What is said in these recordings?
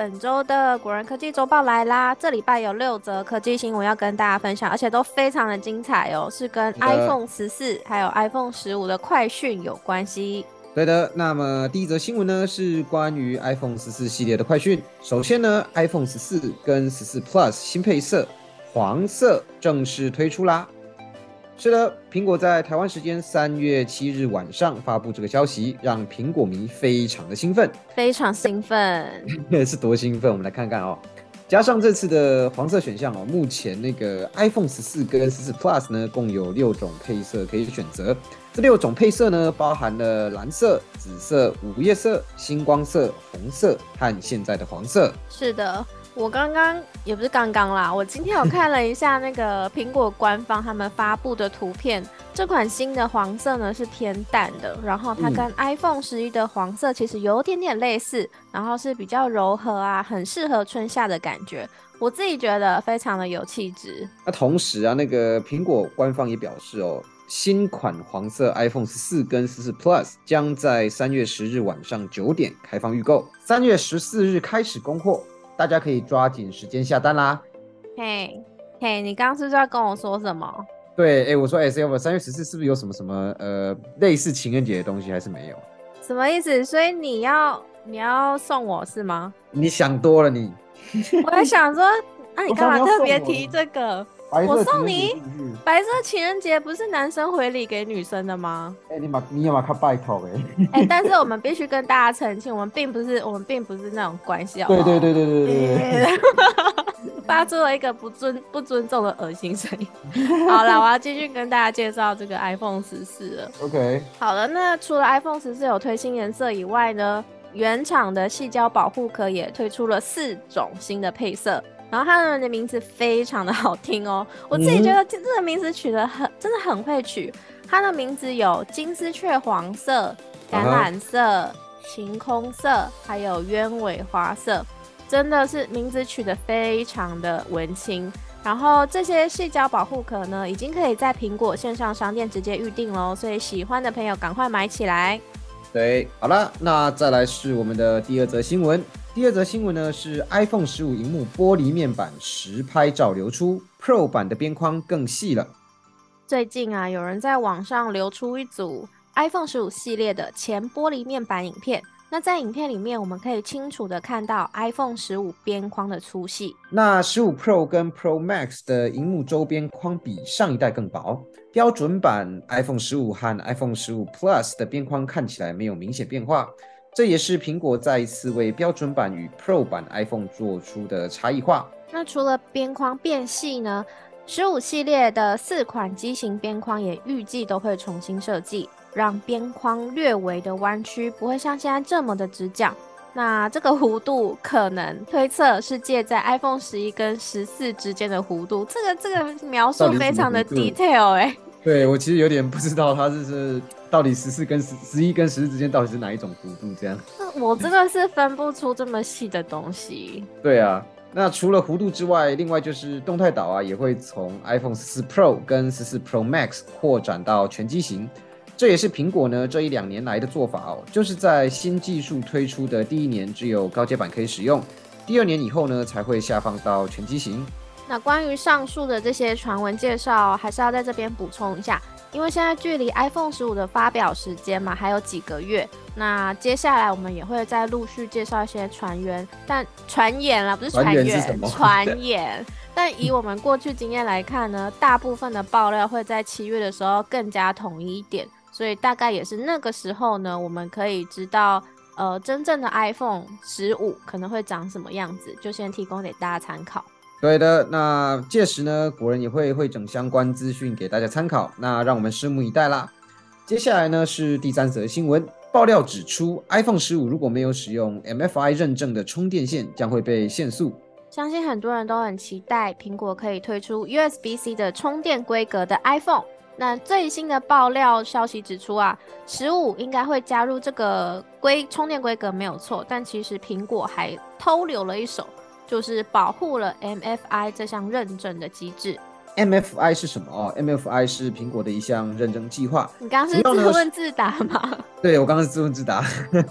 本周的果仁科技周报来啦！这礼拜有六则科技新闻要跟大家分享，而且都非常的精彩哦，是跟 iPhone 十四还有 iPhone 十五的快讯有关系。对的，那么第一则新闻呢是关于 iPhone 十四系列的快讯。首先呢，iPhone 十四跟十四 Plus 新配色黄色正式推出啦。是的，苹果在台湾时间三月七日晚上发布这个消息，让苹果迷非常的兴奋，非常兴奋，是多兴奋？我们来看看哦。加上这次的黄色选项哦，目前那个 iPhone 十四跟十四 Plus 呢，共有六种配色可以选择。这六种配色呢，包含了蓝色、紫色、午夜色、星光色、红色和现在的黄色。是的。我刚刚也不是刚刚啦，我今天有看了一下那个苹果官方他们发布的图片，这款新的黄色呢是偏淡的，然后它跟 iPhone 十一的黄色其实有点点类似，然后是比较柔和啊，很适合春夏的感觉，我自己觉得非常的有气质。那同时啊，那个苹果官方也表示哦，新款黄色 iPhone 十四跟十四 Plus 将在三月十日晚上九点开放预购，三月十四日开始供货。大家可以抓紧时间下单啦！嘿，嘿，你刚刚是不是要跟我说什么？对，哎，我说 S L 三月十四是不是有什么什么呃类似情人节的东西，还是没有？什么意思？所以你要你要送我是吗？你想多了，你。我在想说，那你干嘛特别提这个？我送你白色情人节不是男生回礼给女生的吗？哎，你把你有没有拜托哎？哎，但是我们必须跟大家澄清，我们并不是我们并不是那种关系，对对对对对对对，发出 了一个不尊不尊重的恶心声音。好了，我要继续跟大家介绍这个 iPhone 十四了。OK，好了，那除了 iPhone 十四有推新颜色以外呢，原厂的细胶保护壳也推出了四种新的配色。然后他们的名字非常的好听哦，我自己觉得这个名字取得很真的很会取。它的名字有金丝雀黄色、橄榄色、晴空色，还有鸢尾花色，真的是名字取得非常的文青。然后这些细胶保护壳呢，已经可以在苹果线上商店直接预定喽，所以喜欢的朋友赶快买起来。对，好了，那再来是我们的第二则新闻。第二则新闻呢是 iPhone 十五荧幕玻璃面板实拍照流出，Pro 版的边框更细了。最近啊，有人在网上流出一组 iPhone 十五系列的前玻璃面板影片。那在影片里面，我们可以清楚的看到 iPhone 十五边框的粗细。那十五 Pro 跟 Pro Max 的荧幕周边框比上一代更薄。标准版 iPhone 十五和 iPhone 十五 Plus 的边框看起来没有明显变化。这也是苹果再一次为标准版与 Pro 版 iPhone 做出的差异化。那除了边框变细呢？十五系列的四款机型边框也预计都会重新设计，让边框略微的弯曲，不会像现在这么的直角。那这个弧度可能推测是介在 iPhone 十一跟十四之间的弧度。这个这个描述非常的 detail 哎。对我其实有点不知道它是是。到底十四跟十十一跟十四之间到底是哪一种弧度？这样，我真的是分不出这么细的东西。对啊，那除了弧度之外，另外就是动态岛啊，也会从 iPhone 十四 Pro 跟十四 Pro Max 扩展到全机型。这也是苹果呢这一两年来的做法哦，就是在新技术推出的第一年只有高阶版可以使用，第二年以后呢才会下放到全机型。那关于上述的这些传闻介绍，还是要在这边补充一下。因为现在距离 iPhone 十五的发表时间嘛，还有几个月。那接下来我们也会再陆续介绍一些传言，但传言啦，不是传言，传言。但以我们过去经验来看呢，大部分的爆料会在七月的时候更加统一一点，所以大概也是那个时候呢，我们可以知道，呃，真正的 iPhone 十五可能会长什么样子，就先提供给大家参考。对的，那届时呢，国人也会会整相关资讯给大家参考。那让我们拭目以待啦。接下来呢是第三则新闻，爆料指出，iPhone 十五如果没有使用 MFI 认证的充电线，将会被限速。相信很多人都很期待苹果可以推出 USB-C 的充电规格的 iPhone。那最新的爆料消息指出啊，十五应该会加入这个规充电规格没有错，但其实苹果还偷留了一手，就是保护了 MFI 这项认证的机制。MFI 是什么哦？MFI 是苹果的一项认证计划。你刚刚是自问自答吗？对，我刚刚是自问自答。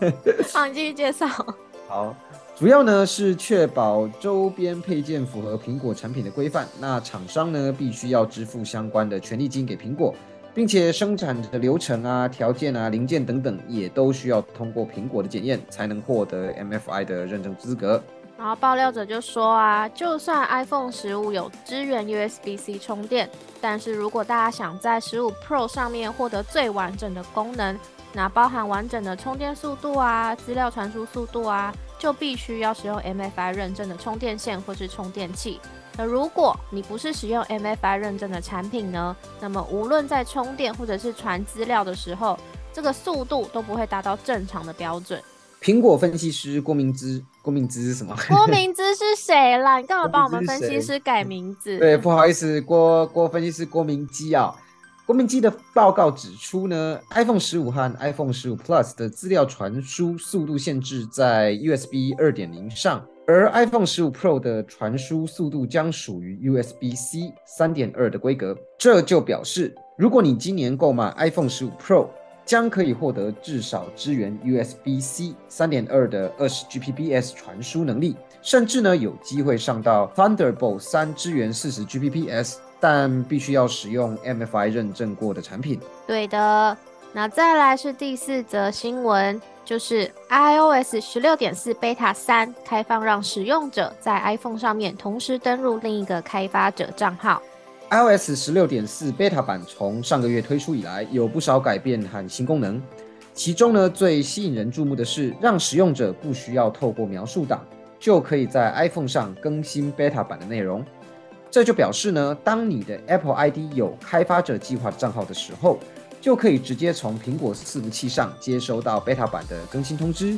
好，你继续介绍。好。主要呢是确保周边配件符合苹果产品的规范，那厂商呢必须要支付相关的权利金给苹果，并且生产的流程啊、条件啊、零件等等也都需要通过苹果的检验，才能获得 MFI 的认证资格。然后爆料者就说啊，就算 iPhone 十五有支援 USB-C 充电，但是如果大家想在十五 Pro 上面获得最完整的功能，那包含完整的充电速度啊、资料传输速度啊。就必须要使用 MFI 认证的充电线或是充电器。那如果你不是使用 MFI 认证的产品呢？那么无论在充电或者是传资料的时候，这个速度都不会达到正常的标准。苹果分析师郭明之，郭明之是什么？郭明之是谁啦？你干嘛 帮我们分析师改名字？对，不好意思，郭郭分析师郭明基啊。郭明基的报告指出呢，iPhone 十五和 iPhone 十五 Plus 的资料传输速度限制在 USB 二点零上，而 iPhone 十五 Pro 的传输速度将属于 USB-C 三点二的规格。这就表示，如果你今年购买 iPhone 十五 Pro，将可以获得至少支援 USB-C 三点二的二十 Gbps 传输能力，甚至呢有机会上到 Thunderbolt 三支援四十 Gbps。但必须要使用 MFI 认证过的产品。对的，那再来是第四则新闻，就是 iOS 十六点四 Beta 三开放，让使用者在 iPhone 上面同时登录另一个开发者账号。iOS 十六点四 Beta 版从上个月推出以来，有不少改变和新功能。其中呢，最吸引人注目的是，让使用者不需要透过描述档，就可以在 iPhone 上更新 Beta 版的内容。这就表示呢，当你的 Apple ID 有开发者计划账号的时候，就可以直接从苹果伺服器上接收到 Beta 版的更新通知，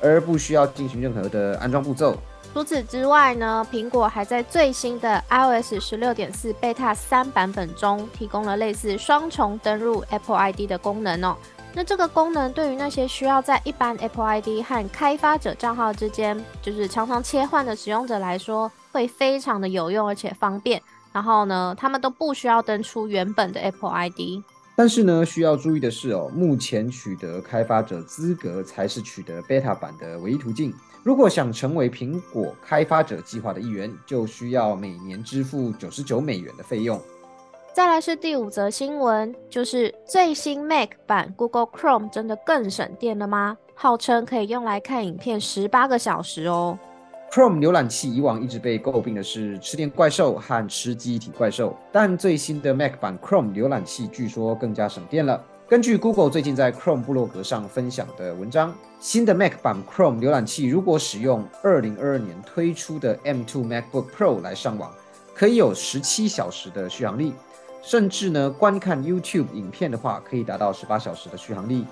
而不需要进行任何的安装步骤。除此之外呢，苹果还在最新的 iOS 十六点四 Beta 三版本中提供了类似双重登录 Apple ID 的功能哦。那这个功能对于那些需要在一般 Apple ID 和开发者账号之间，就是常常切换的使用者来说，会非常的有用而且方便，然后呢，他们都不需要登出原本的 Apple ID。但是呢，需要注意的是哦，目前取得开发者资格才是取得 Beta 版的唯一途径。如果想成为苹果开发者计划的一员，就需要每年支付九十九美元的费用。再来是第五则新闻，就是最新 Mac 版 Google Chrome 真的更省电了吗？号称可以用来看影片十八个小时哦。Chrome 浏览器以往一直被诟病的是吃电怪兽和吃记忆体怪兽，但最新的 Mac 版 Chrome 浏览器据说更加省电了。根据 Google 最近在 Chrome 部落格上分享的文章，新的 Mac 版 Chrome 浏览器如果使用2022年推出的 M2 MacBook Pro 来上网，可以有17小时的续航力，甚至呢观看 YouTube 影片的话，可以达到18小时的续航力。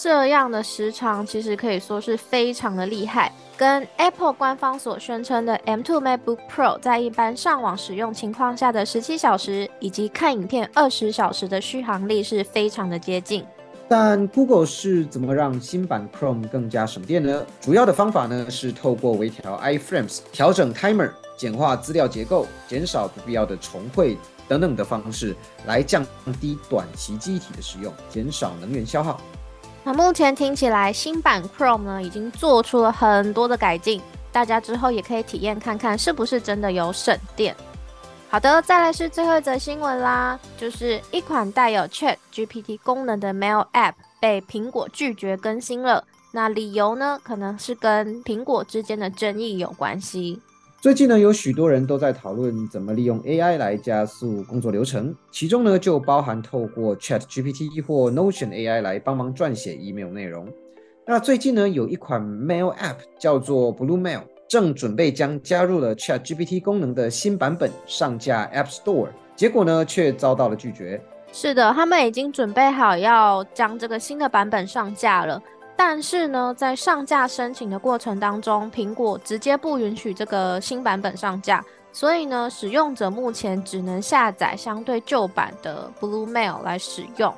这样的时长其实可以说是非常的厉害，跟 Apple 官方所宣称的 M2 MacBook Pro 在一般上网使用情况下的十七小时，以及看影片二十小时的续航力是非常的接近。但 Google 是怎么让新版 Chrome 更加省电呢？主要的方法呢是透过微调 iframes、调整 timer、简化资料结构、减少不必要的重绘等等的方式，来降低短期记忆体的使用，减少能源消耗。那目前听起来，新版 Chrome 呢已经做出了很多的改进，大家之后也可以体验看看是不是真的有省电。好的，再来是最后一则新闻啦，就是一款带有 Chat GPT 功能的 Mail App 被苹果拒绝更新了。那理由呢，可能是跟苹果之间的争议有关系。最近呢，有许多人都在讨论怎么利用 AI 来加速工作流程，其中呢就包含透过 Chat GPT 或 Notion AI 来帮忙撰写 email 内容。那最近呢，有一款 Mail App 叫做 Blue Mail，正准备将加入了 Chat GPT 功能的新版本上架 App Store，结果呢却遭到了拒绝。是的，他们已经准备好要将这个新的版本上架了。但是呢，在上架申请的过程当中，苹果直接不允许这个新版本上架，所以呢，使用者目前只能下载相对旧版的 Blue Mail 来使用。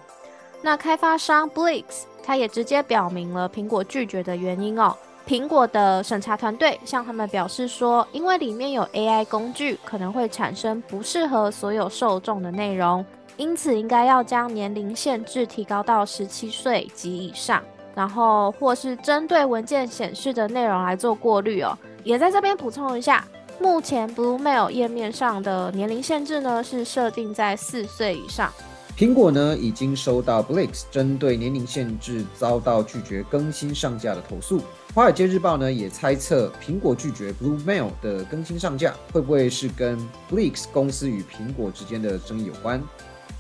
那开发商 Blix 他也直接表明了苹果拒绝的原因哦。苹果的审查团队向他们表示说，因为里面有 AI 工具，可能会产生不适合所有受众的内容，因此应该要将年龄限制提高到十七岁及以上，然后或是针对文件显示的内容来做过滤哦。也在这边补充一下，目前 Blue Mail 页面上的年龄限制呢是设定在四岁以上。苹果呢已经收到 Blix 针对年龄限制遭到拒绝更新上架的投诉。华尔街日报呢也猜测，苹果拒绝 Blue Mail 的更新上架，会不会是跟 Blix 公司与苹果之间的争议有关？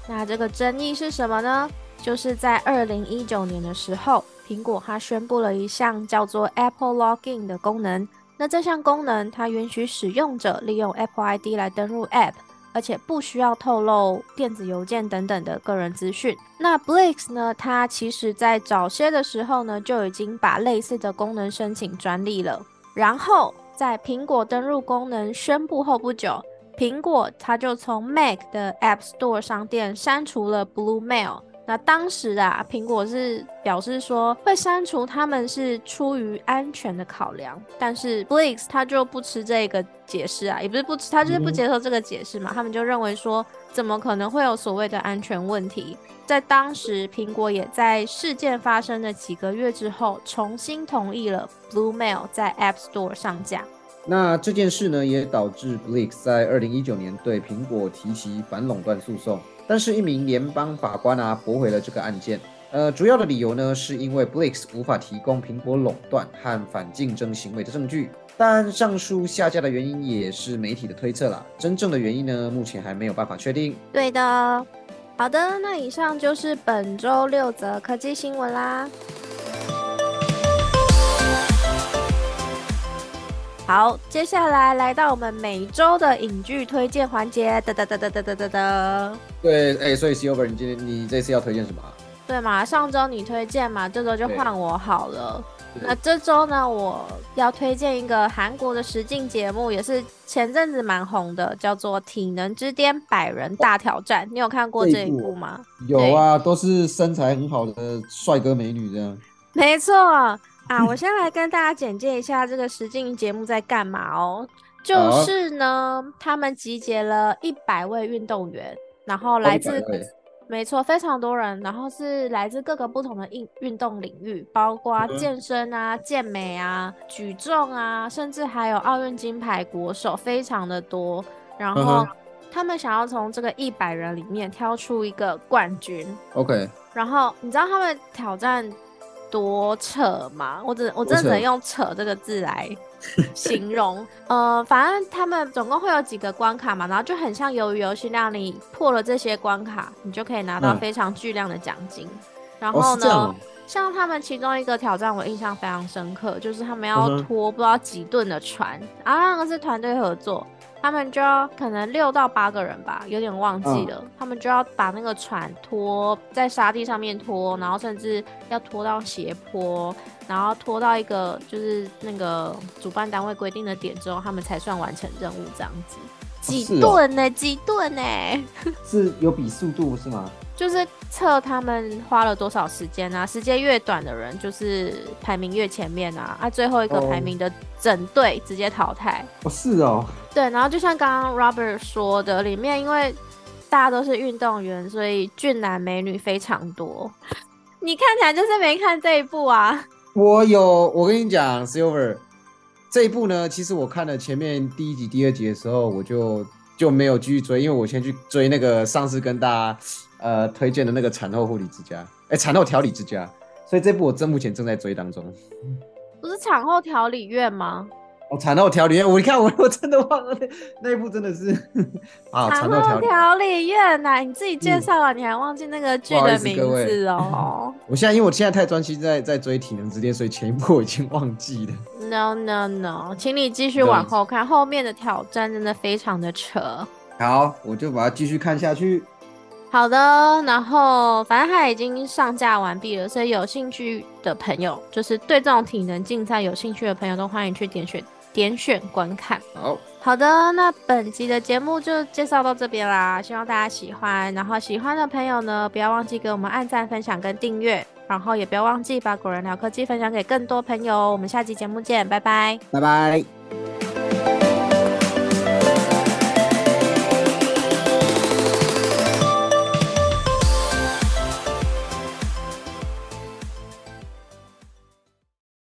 那这个争议是什么呢？就是在二零一九年的时候，苹果它宣布了一项叫做 Apple Login 的功能。那这项功能它允许使用者利用 Apple ID 来登录 App。而且不需要透露电子邮件等等的个人资讯。那 Blix 呢？它其实在早些的时候呢，就已经把类似的功能申请专利了。然后在苹果登录功能宣布后不久，苹果它就从 Mac 的 App Store 商店删除了 Blue Mail。那当时啊，苹果是表示说会删除，他们是出于安全的考量。但是 Blix 他就不吃这个解释啊，也不是不吃，他就是不接受这个解释嘛。他们就认为说，怎么可能会有所谓的安全问题？在当时，苹果也在事件发生的几个月之后，重新同意了 Blue Mail 在 App Store 上架。那这件事呢，也导致 Blix 在二零一九年对苹果提起反垄断诉讼。但是，一名联邦法官啊驳回了这个案件。呃，主要的理由呢，是因为 Blix 无法提供苹果垄断和反竞争行为的证据。但上述下架的原因也是媒体的推测了，真正的原因呢，目前还没有办法确定。对的，好的，那以上就是本周六则科技新闻啦。好，接下来来到我们每周的影剧推荐环节，哒哒哒哒哒哒哒哒。对，哎，所以 Silver，你今天你这次要推荐什么？对嘛，上周你推荐嘛，这周就换我好了。那这周呢，我要推荐一个韩国的实境节目，也是前阵子蛮红的，叫做《体能之巅百人大挑战》。你有看过这一部吗？有啊，都是身材很好的帅哥美女这样。没错。啊，我先来跟大家简介一下这个实境节目在干嘛哦。就是呢，他们集结了一百位运动员，然后来自，没错，非常多人，然后是来自各个不同的运运动领域，包括健身啊、健美啊、举重啊，甚至还有奥运金牌国手，非常的多。然后他们想要从这个一百人里面挑出一个冠军。OK。然后你知道他们挑战？多扯嘛！我只我真的只能用“扯”这个字来 形容。呃，反正他们总共会有几个关卡嘛，然后就很像鱿鱼游戏那样，你破了这些关卡，你就可以拿到非常巨量的奖金。然后呢，像他们其中一个挑战，我印象非常深刻，就是他们要拖不知道几吨的船，然后那个是团队合作。他们就要可能六到八个人吧，有点忘记了。他们就要把那个船拖在沙地上面拖，然后甚至要拖到斜坡，然后拖到一个就是那个主办单位规定的点之后，他们才算完成任务这样子。几吨呢？几吨呢？是有比速度是吗？就是测他们花了多少时间啊？时间越短的人就是排名越前面啊！啊，最后一个排名的整队直接淘汰。哦，是哦。对，然后就像刚刚 Robert 说的，里面因为大家都是运动员，所以俊男美女非常多。你看起来就是没看这一部啊？我有，我跟你讲，Silver 这一部呢，其实我看了前面第一集、第二集的时候，我就就没有继续追，因为我先去追那个上次跟大家。呃，推荐的那个产后护理之家，哎，产后调理之家，所以这部我正目前正在追当中。不是产后调理院吗？哦，产后调理院，我你看我我真的忘了那那一部真的是 啊，产后调理院呐，你自己介绍了，你还忘记那个剧的名字哦。我现在因为我现在太专心在在追体能之巅，所以前一部我已经忘记了。No No No，请你继续往后看，后面的挑战真的非常的扯。好，我就把它继续看下去。好的，然后反正它已经上架完毕了，所以有兴趣的朋友，就是对这种体能竞赛有兴趣的朋友，都欢迎去点选点选观看。好，好的，那本集的节目就介绍到这边啦，希望大家喜欢。然后喜欢的朋友呢，不要忘记给我们按赞、分享跟订阅，然后也不要忘记把果仁聊科技分享给更多朋友。我们下期节目见，拜拜。拜拜。